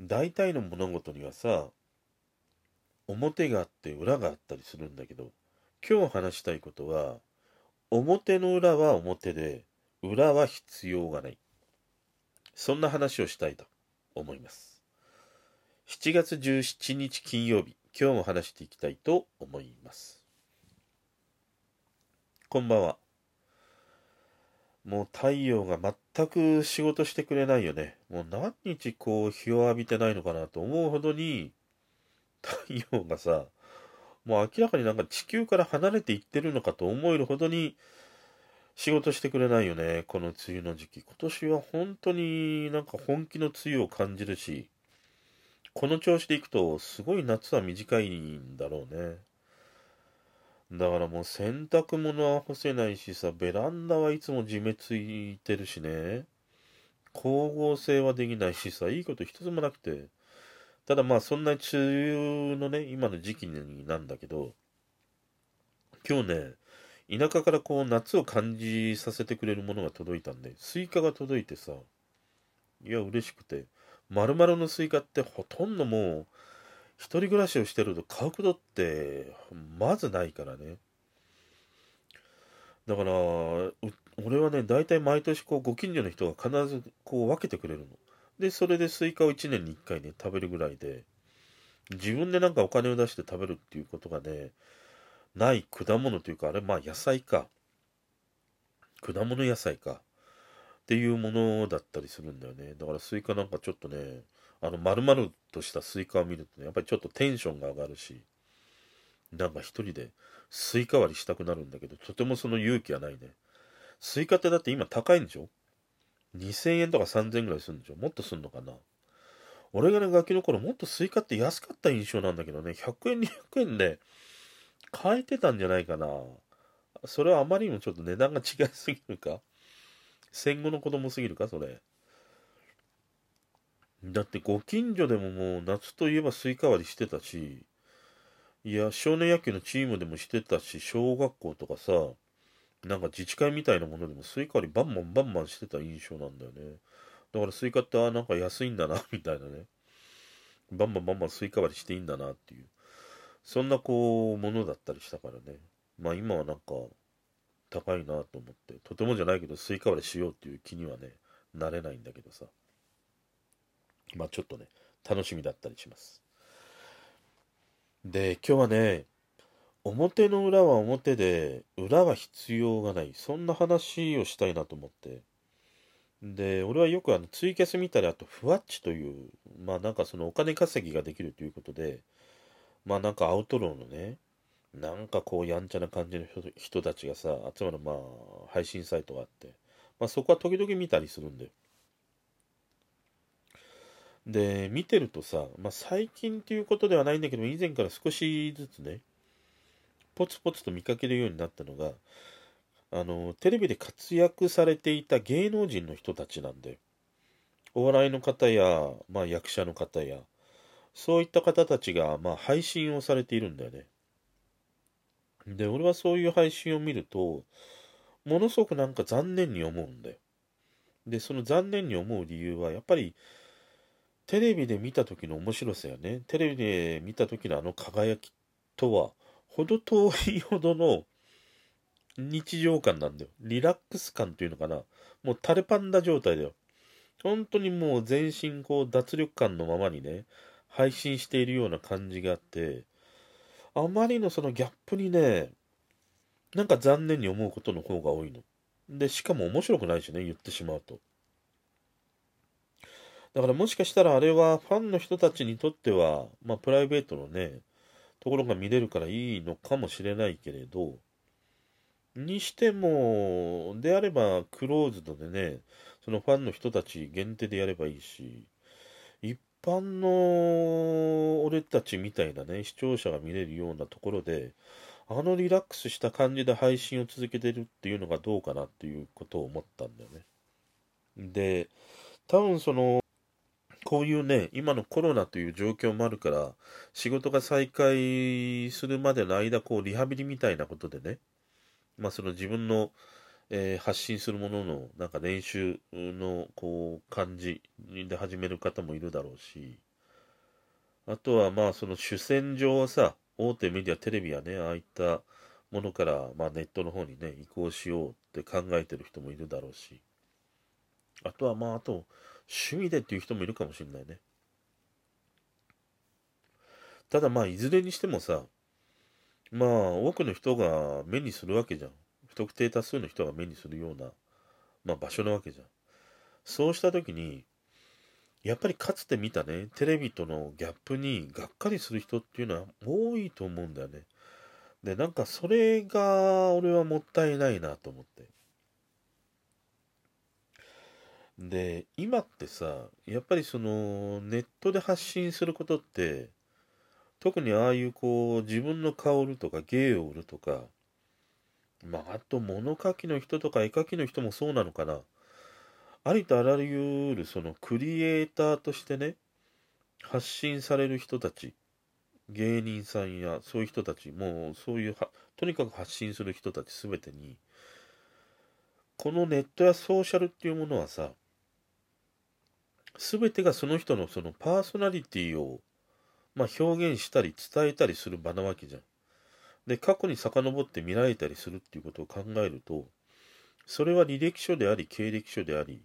大体の物事にはさ表があって裏があったりするんだけど今日話したいことは表の裏は表で裏は必要がない。そんな話をしたいと思います。7月17日金曜日今日も話していきたいと思います。こんばんは。もう太陽が全く仕事してくれないよね。もう何日こう日を浴びてないのかなと思うほどに太陽がさ、もう明らかになんか地球から離れていってるのかと思えるほどに仕事してくれないよね。この梅雨の時期。今年は本当になんか本気の梅雨を感じるし、この調子でいくとすごい夏は短いんだろうね。だからもう洗濯物は干せないしさ、ベランダはいつも地目ついてるしね。光合成はできないしさ、いいこと一つもなくて。ただまあそんな梅雨のね、今の時期なんだけど、今日ね、田舎からこう夏を感じさせてくれるものが届いたんで、スイカが届いてさ、いや嬉しくて、丸々のスイカってほとんどもう、一人暮らしをしてると買うことってまずないからね。だから、俺はね、大体毎年こうご近所の人が必ずこう分けてくれるの。で、それでスイカを1年に1回ね、食べるぐらいで、自分でなんかお金を出して食べるっていうことがね、ない果物というか、あれ、まあ野菜か。果物野菜か。っていうものだったりするんだよね。だからスイカなんかちょっとね、あの、丸々としたスイカを見るとね、やっぱりちょっとテンションが上がるし、なんか一人でスイカ割りしたくなるんだけど、とてもその勇気はないね。スイカってだって今高いんでしょ ?2000 円とか3000円ぐらいするんでしょ？もっとすんのかな？俺がね、ガキの頃もっとスイカって安かった印象なんだけどね、100円、200円で買えてたんじゃないかな。それはあまりにもちょっと値段が違いすぎるか？戦後の子供すぎるか？それ。だってご近所でももう夏といえばスイカ割りしてたし、いや、少年野球のチームでもしてたし、小学校とかさ、なんか自治会みたいなものでもスイカ割りバンバンバンバンしてた印象なんだよね。だからスイカってあなんか安いんだな、みたいなね。バンバンバンバンスイカ割りしていいんだなっていう。そんなこう、ものだったりしたからね。まあ今はなんか、高いなと思って、とてもじゃないけどスイカ割りしようっていう気にはね、なれないんだけどさ。まあちょっとね、楽しみだったりします。で、今日はね、表の裏は表で、裏は必要がない。そんな話をしたいなと思って。で、俺はよくあのツイキャス見たり、あとふわっちという、まあなんかそのお金稼ぎができるということで、まあなんかアウトローのね、なんかこうやんちゃな感じの人たちがさ、集まるまあ配信サイトがあって、まあそこは時々見たりするんだよ。で、見てるとさ、まあ、最近っていうことではないんだけど、以前から少しずつね、ポツポツと見かけるようになったのが、あの、テレビで活躍されていた芸能人の人たちなんで、お笑いの方や、まあ、役者の方や、そういった方たちが、まあ、配信をされているんだよね。で、俺はそういう配信を見ると、ものすごくなんか残念に思うんだよ。で、その残念に思う理由は、やっぱり、テレビで見た時の面白さよね。テレビで見た時のあの輝きとは、ほど遠いほどの日常感なんだよ。リラックス感というのかな。もうタレパンダ状態だよ。本当にもう全身こう脱力感のままにね、配信しているような感じがあって、あまりのそのギャップにね、なんか残念に思うことの方が多いの。で、しかも面白くないしね、言ってしまうと。だからもしかしたらあれはファンの人たちにとっては、まあプライベートのね、ところが見れるからいいのかもしれないけれど、にしても、であればクローズドでね、そのファンの人たち限定でやればいいし、一般の俺たちみたいなね、視聴者が見れるようなところで、あのリラックスした感じで配信を続けてるっていうのがどうかなっていうことを思ったんだよね。で、多分その、こういうね、今のコロナという状況もあるから、仕事が再開するまでの間、こう、リハビリみたいなことでね、まあ、その自分の、えー、発信するものの、なんか練習の、こう、感じで始める方もいるだろうし、あとはまあその主戦場はさ、大手メディア、テレビやね、ああいったものから、まあ、ネットの方にね、移行しようって考えてる人もいるだろうし、あとはまあ、あと、趣味でっていう人もいるかもしれないね。ただまあ、いずれにしてもさ、まあ、多くの人が目にするわけじゃん。不特定多数の人が目にするような、まあ、場所なわけじゃん。そうした時に、やっぱりかつて見たね、テレビとのギャップにがっかりする人っていうのは多いと思うんだよね。で、なんかそれが俺はもったいないなと思って。で、今ってさ、やっぱりそのネットで発信することって、特にああいうこう自分の顔売るとか芸を売るとか、まああと物書きの人とか絵描きの人もそうなのかな。ありとあらゆるそのクリエイターとしてね、発信される人たち、芸人さんやそういう人たち、もうそういうとにかく発信する人たち全てに、このネットやソーシャルっていうものはさ、全てがその人のそのパーソナリティを、まあ、表現したり伝えたりする場なわけじゃん。で、過去に遡って見られたりするっていうことを考えると、それは履歴書であり、経歴書であり、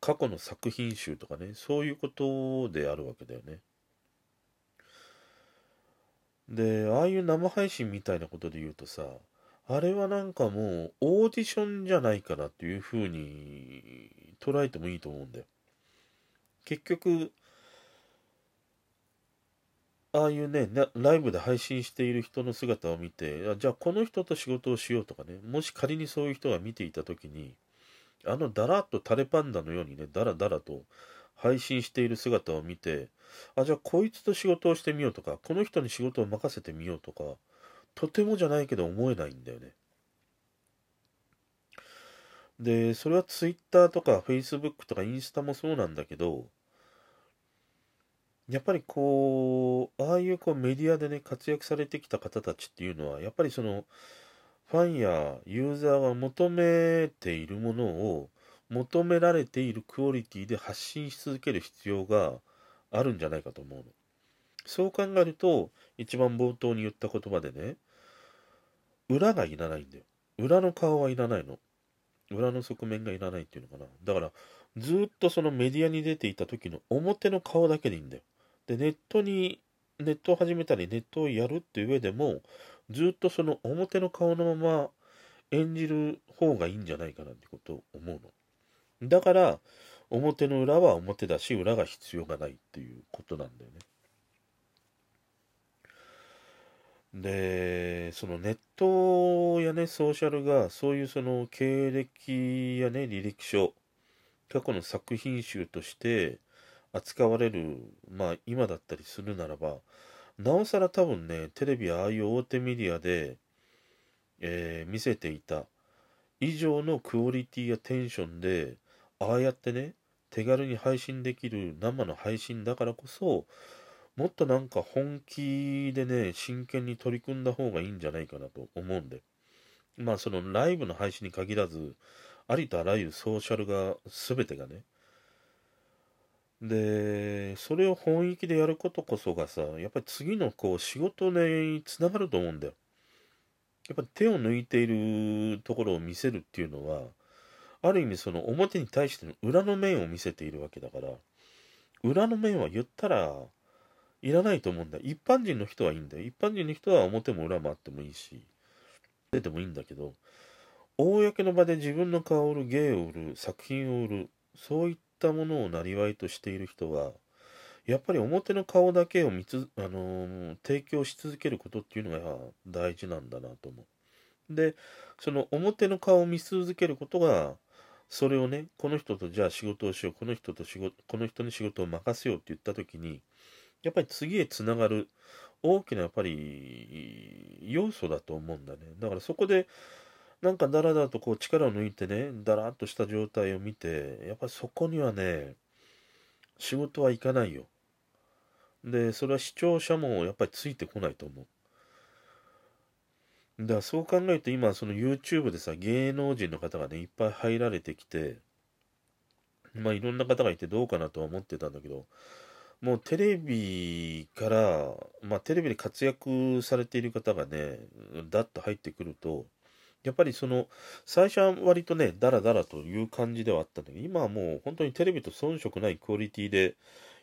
過去の作品集とかね、そういうことであるわけだよね。で、ああいう生配信みたいなことで言うとさ、あれはなんかもうオーディションじゃないかなっていうふうに捉えてもいいと思うんだよ。結局、ああいうね、ライブで配信している人の姿を見て、じゃあこの人と仕事をしようとかね、もし仮にそういう人が見ていたときに、あのだらっとタレパンダのようにね、だらだらと配信している姿を見て、あ、じゃあこいつと仕事をしてみようとか、この人に仕事を任せてみようとか、とてもじゃないけど思えないんだよね。で、それは Twitter とか Facebook とかインスタもそうなんだけど、やっぱりこう、ああいうこうメディアでね、活躍されてきた方たちっていうのは、やっぱりその、ファンやユーザーが求めているものを求められているクオリティで発信し続ける必要があるんじゃないかと思うの。そう考えると、一番冒頭に言った言葉でね、裏がいらないんだよ。裏の顔はいらないの。裏の側面がいらないっていうのかな。だから、ずっとそのメディアに出ていた時の表の顔だけでいいんだよ。で、ネットに、ネットを始めたり、ネットをやるっていう上でも、ずっとその表の顔のまま演じる方がいいんじゃないかなってことを思うの。だから、表の裏は表だし、裏が必要がないっていうことなんだよね。で、そのネットやね、ソーシャルが、そういうその経歴やね、履歴書、過去の作品集として扱われる、まあ今だったりするならば、なおさら多分ね、テレビああいう大手メディアで、えー、見せていた以上のクオリティやテンションで、ああやってね、手軽に配信できる生の配信だからこそ、もっとなんか本気でね、真剣に取り組んだ方がいいんじゃないかなと思うんで。まあそのライブの配信に限らず、ありとあらゆるソーシャルが全てがね、で、それを本意気でやることこそがさ、やっぱり次のこう仕事につながると思うんだよ。やっぱり手を抜いているところを見せるっていうのは、ある意味その表に対しての裏の面を見せているわけだから、裏の面は言ったらいらないと思うんだ。一般人の人はいいんだよ。一般人の人は表も裏もあってもいいし、出てもいいんだけど、公の場で自分の顔を売る、芸を売る、作品を売る、そういったったものをなりとしている人はやっぱり表の顔だけを見つ、あのー、提供し続けることっていうのが大事なんだなと思う。でその表の顔を見続けることがそれをねこの人とじゃあ仕事をしようこの人と仕事この人に仕事を任せようって言った時にやっぱり次へつながる大きなやっぱり要素だと思うんだねだからそこでなんかだらだらとこう力を抜いてね、だらっとした状態を見て、やっぱりそこにはね、仕事はいかないよ。で、それは視聴者もやっぱりついてこないと思う。だからそう考えると今その YouTube でさ、芸能人の方がね、いっぱい入られてきて、まあいろんな方がいてどうかなとは思ってたんだけど、もうテレビから、まあテレビで活躍されている方がね、だっと入ってくると、やっぱりその、最初は割とね、ダラダラという感じではあったんだけど、今はもう本当にテレビと遜色ないクオリティで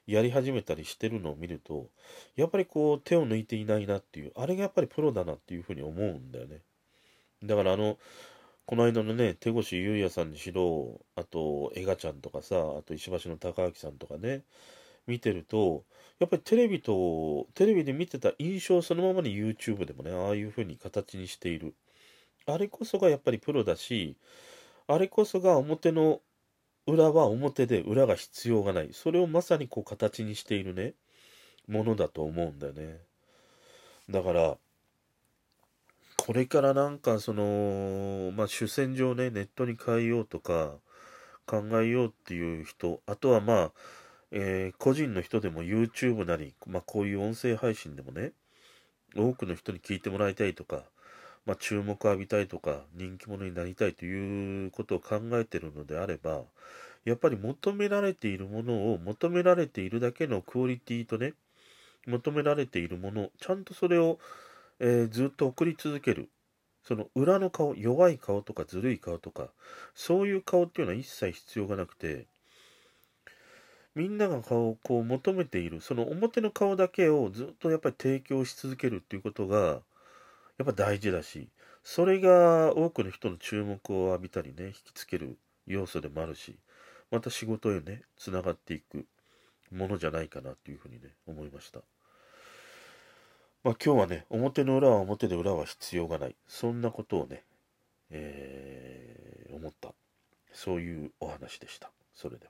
やり始めたりしてるのを見ると、やっぱりこう手を抜いていないなっていう、あれがやっぱりプロだなっていうふうに思うんだよね。だからあの、この間のね、手越優也さんにしろ、あと、エガちゃんとかさ、あと石橋の高明さんとかね、見てると、やっぱりテレビと、テレビで見てた印象そのままに YouTube でもね、ああいう風に形にしている。あれこそがやっぱりプロだし、あれこそが表の裏は表で裏が必要がない。それをまさにこう形にしているね、ものだと思うんだよね。だから、これからなんかその、まあ主戦場ね、ネットに変えようとか考えようっていう人、あとはまあ、えー個人の人でも YouTube なり、まあこういう音声配信でもね、多くの人に聞いてもらいたいとか、まあ注目を浴びたいとか、人気者になりたいということを考えているのであれば、やっぱり求められているものを求められているだけのクオリティとね、求められているもの、ちゃんとそれを、えーずっと送り続ける。その裏の顔、弱い顔とかずるい顔とか、そういう顔っていうのは一切必要がなくて、みんなが顔をこう求めている、その表の顔だけをずっとやっぱり提供し続けるっていうことが、やっぱ大事だし、それが多くの人の注目を浴びたりね、引きつける要素でもあるし、また仕事へね、つながっていくものじゃないかなっていうふうにね、思いました。まあ今日はね、表の裏は表で裏は必要がない。そんなことをね、えー思った。そういうお話でした。それでは。